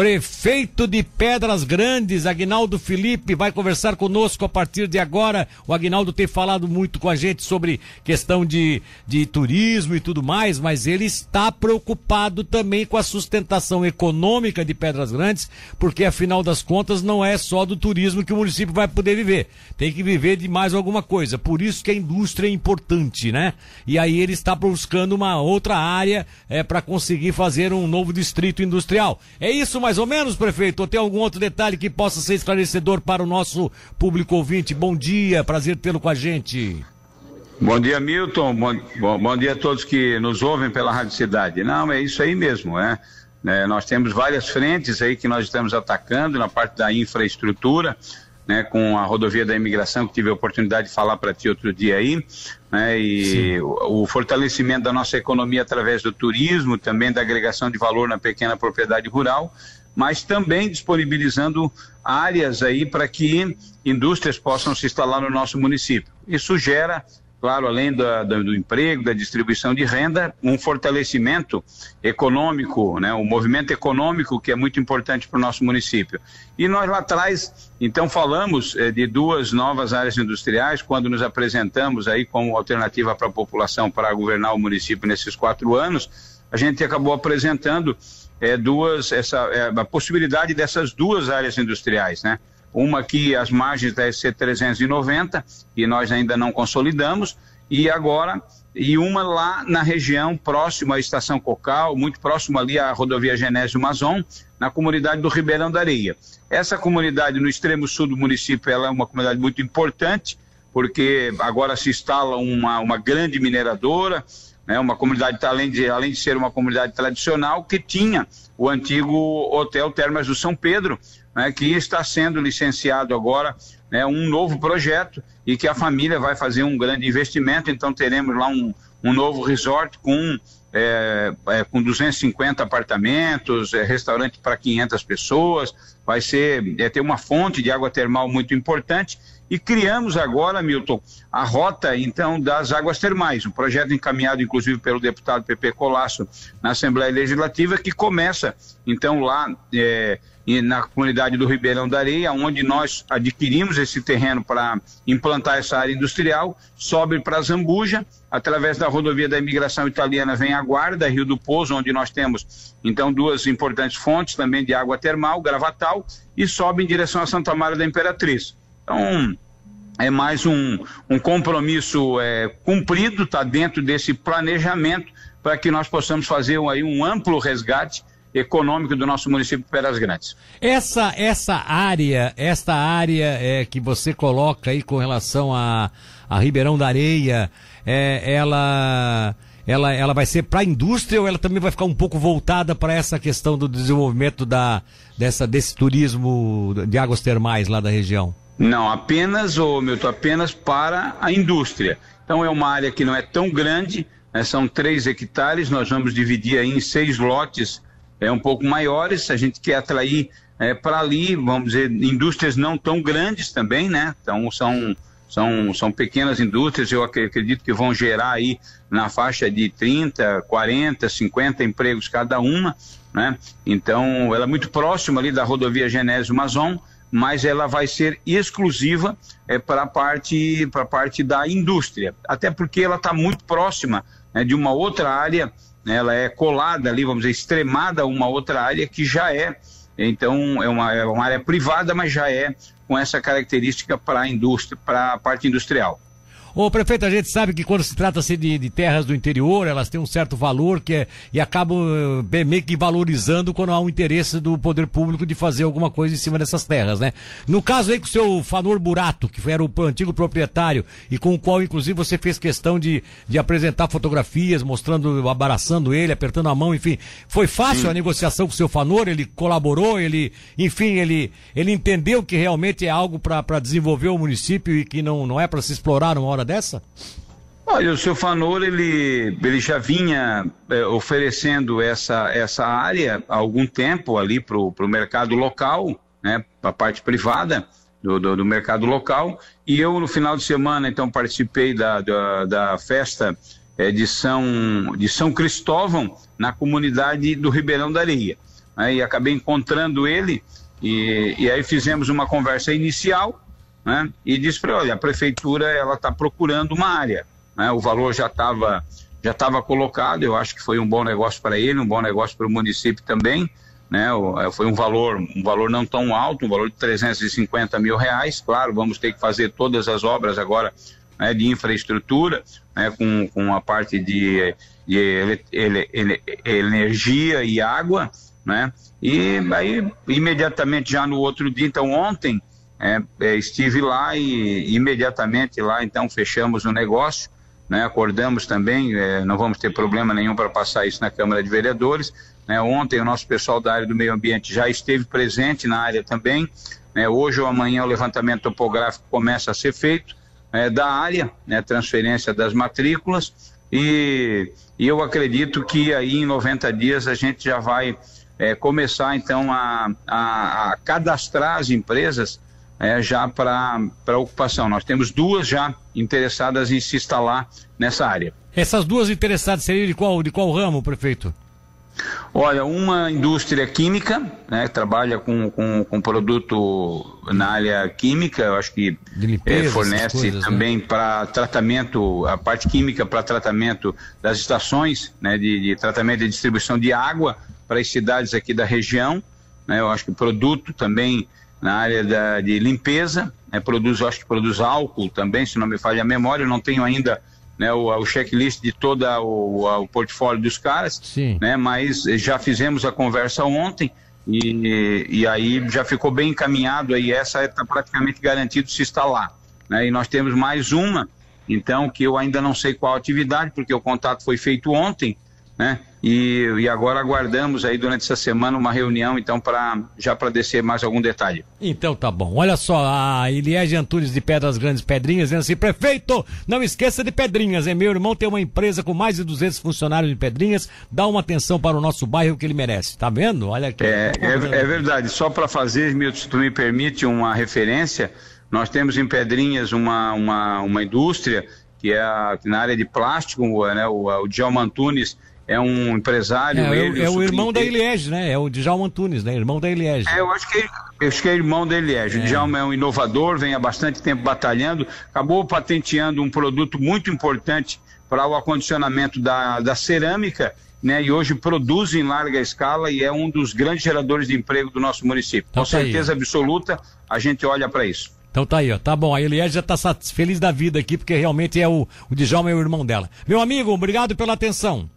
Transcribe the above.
Prefeito de Pedras Grandes, Agnaldo Felipe, vai conversar conosco a partir de agora. O Agnaldo tem falado muito com a gente sobre questão de, de turismo e tudo mais, mas ele está preocupado também com a sustentação econômica de Pedras Grandes, porque afinal das contas não é só do turismo que o município vai poder viver. Tem que viver de mais alguma coisa. Por isso que a indústria é importante, né? E aí ele está buscando uma outra área é, para conseguir fazer um novo distrito industrial. É isso, mas mais ou menos, prefeito? Ou tem algum outro detalhe que possa ser esclarecedor para o nosso público ouvinte? Bom dia, prazer tê-lo com a gente. Bom dia, Milton. Bom, bom, bom, dia a todos que nos ouvem pela Rádio Cidade. Não, é isso aí mesmo, é. é. Nós temos várias frentes aí que nós estamos atacando na parte da infraestrutura, né, com a rodovia da imigração, que tive a oportunidade de falar para ti outro dia aí, né, e o, o, fortalecimento da nossa economia através do turismo, também da agregação de valor na pequena propriedade rural, mas também disponibilizando áreas aí para que indústrias possam se instalar no nosso município. Isso gera, claro, além do, emprego, da distribuição de renda, um fortalecimento econômico, né, um movimento econômico que é muito importante para o nosso município. E nós lá atrás, então, falamos eh, de duas novas áreas industriais, quando nos apresentamos aí como alternativa para a população para governar o município nesses quatro anos, a gente acabou apresentando é, duas, essa, é, a possibilidade dessas duas áreas industriais, né? Uma aqui às margens da SC 390, que nós ainda não consolidamos, e agora, e uma lá na região próxima à Estação Cocal, muito próximo ali à rodovia Genésio Mazon, na comunidade do Ribeirão da Areia. Essa comunidade no extremo sul do município, ela é uma comunidade muito importante, porque agora se instala uma, uma grande mineradora, né, uma comunidade, além de, além de ser uma comunidade tradicional, que tinha o antigo Hotel Termas do São Pedro, né, que está sendo licenciado agora né, um novo projeto e que a família vai fazer um grande investimento, então teremos lá um, um novo resort com é, é, com 250 apartamentos, é, restaurante para 500 pessoas, vai ser é, ter uma fonte de água termal muito importante. E criamos agora, Milton, a rota então das águas termais, um projeto encaminhado inclusive pelo deputado Pepe Colasso na Assembleia Legislativa que começa então lá é, na comunidade do Ribeirão da Areia, onde nós adquirimos esse terreno para implantar essa área industrial, sobe para Zambuja, através da rodovia da imigração italiana vem a Guarda, Rio do Pouso, onde nós temos então duas importantes fontes também de água termal, Gravatal, e sobe em direção a Santa Maria da Imperatriz. Então, é mais um, um compromisso é, cumprido, está dentro desse planejamento para que nós possamos fazer aí um amplo resgate econômico do nosso município de Pedras Grandes. Essa essa área, esta área é, que você coloca aí com relação a, a Ribeirão da Areia, é, ela ela, ela vai ser para a indústria ou ela também vai ficar um pouco voltada para essa questão do desenvolvimento da, dessa, desse turismo de águas termais lá da região? Não, apenas, ô Milton, apenas para a indústria. Então é uma área que não é tão grande, né, são três hectares, nós vamos dividir aí em seis lotes é, um pouco maiores, a gente quer atrair é, para ali, vamos dizer, indústrias não tão grandes também, né? Então são, são, são pequenas indústrias, eu acredito que vão gerar aí na faixa de 30, 40, 50 empregos cada uma, né? Então ela é muito próxima ali da rodovia Genésio Mazon, mas ela vai ser exclusiva é, para a parte, parte da indústria, até porque ela está muito próxima né, de uma outra área, né, ela é colada ali, vamos dizer, extremada a uma outra área que já é, então é uma, é uma área privada, mas já é com essa característica para a indústria, para a parte industrial. Ô prefeito, a gente sabe que quando se trata-se de, de, terras do interior, elas têm um certo valor que é, e acabam uh, meio que valorizando quando há um interesse do poder público de fazer alguma coisa em cima dessas terras, né? No caso aí com o seu Fanor Burato, que era o antigo proprietário e com o qual inclusive você fez questão de, de apresentar fotografias, mostrando, abraçando ele, apertando a mão, enfim. Foi fácil Sim. a negociação com o seu Fanor, ele colaborou, ele, enfim, ele, ele entendeu que realmente é algo para desenvolver o município e que não, não é para se explorar uma hora hora dessa? Olha, o seu Fanor, ele, ele já vinha é, oferecendo essa, essa área há algum tempo ali para o mercado local, né, para a parte privada do, do, do, mercado local, e eu no final de semana, então, participei da, da, da festa é, de, São, de São Cristóvão, na comunidade do Ribeirão da Areia. né, e acabei encontrando ele e, e aí fizemos uma conversa inicial né, e disse para olha, a prefeitura ela está procurando uma área, né, o valor já estava já estava colocado, eu acho que foi um bom negócio para ele, um bom negócio para o município também, né, é, foi um valor, um valor não tão alto, um valor de 350 mil reais, claro, vamos ter que fazer todas as obras agora né, de infraestrutura, né, com, com a parte de, de ele, ele, ele, energia e água, né, e aí imediatamente já no outro dia, então ontem, é, é, estive lá e imediatamente lá então fechamos o negócio, né, acordamos também, é, não vamos ter problema nenhum para passar isso na Câmara de Vereadores, né? Ontem o nosso pessoal da área do meio ambiente já esteve presente na área também. Né? Hoje ou amanhã o levantamento topográfico começa a ser feito é, da área, né? transferência das matrículas e, e, eu acredito que aí em 90 dias a gente já vai é, começar então a, a, a, cadastrar as empresas é, já para ocupação. Nós temos duas já interessadas em se instalar nessa área. Essas duas interessadas seriam de qual, de qual ramo, prefeito? Olha, uma indústria química, né, trabalha com, com, com produto na área química, eu acho que limpeza, é, fornece coisas, né? também né? para tratamento, a parte química para tratamento das estações né, de, de tratamento e distribuição de água para as cidades aqui da região. Né, eu acho que produto também na área da, de limpeza, né, produz, acho que produz álcool também, se não me falha a memória, eu não tenho ainda né, o, o checklist de todo o, o, portfólio dos caras, Sim. né, mas já fizemos a conversa ontem e, e aí já ficou bem encaminhado aí, essa está praticamente garantido se instalar. Né, e nós temos mais uma, então, que eu ainda não sei qual atividade, porque o contato foi feito ontem, né? E, e agora aguardamos aí durante essa semana uma reunião, então, para já para descer mais algum detalhe. Então tá bom. Olha só, a Eliege Antunes de Pedras Grandes Pedrinhas dizendo assim: prefeito, não esqueça de Pedrinhas, é meu irmão tem uma empresa com mais de 200 funcionários de Pedrinhas, dá uma atenção para o nosso bairro que ele merece. Tá vendo? Olha aqui. É, é, é verdade. Só para fazer, Milton, se tu me permite uma referência, nós temos em Pedrinhas uma, uma, uma indústria que é a, na área de plástico, né, o, o Djalma Antunes é um empresário. É, ele, é o, irmão da Eliege, né? É o Djalma Antunes, né? Irmão da Eliege. É, eu acho que, eu acho que é irmão da Eliege. É. O Djalma é um inovador, vem há bastante tempo batalhando, acabou patenteando um produto muito importante para o acondicionamento da, da cerâmica, né? E hoje produz em larga escala e é um dos grandes geradores de emprego do nosso município. Então, Com tá certeza aí. absoluta, a gente olha para isso. Então tá aí, ó. Tá bom. A Eliege já tá feliz da vida aqui, porque realmente é o, o Djalma é o irmão dela. Meu amigo, obrigado pela atenção.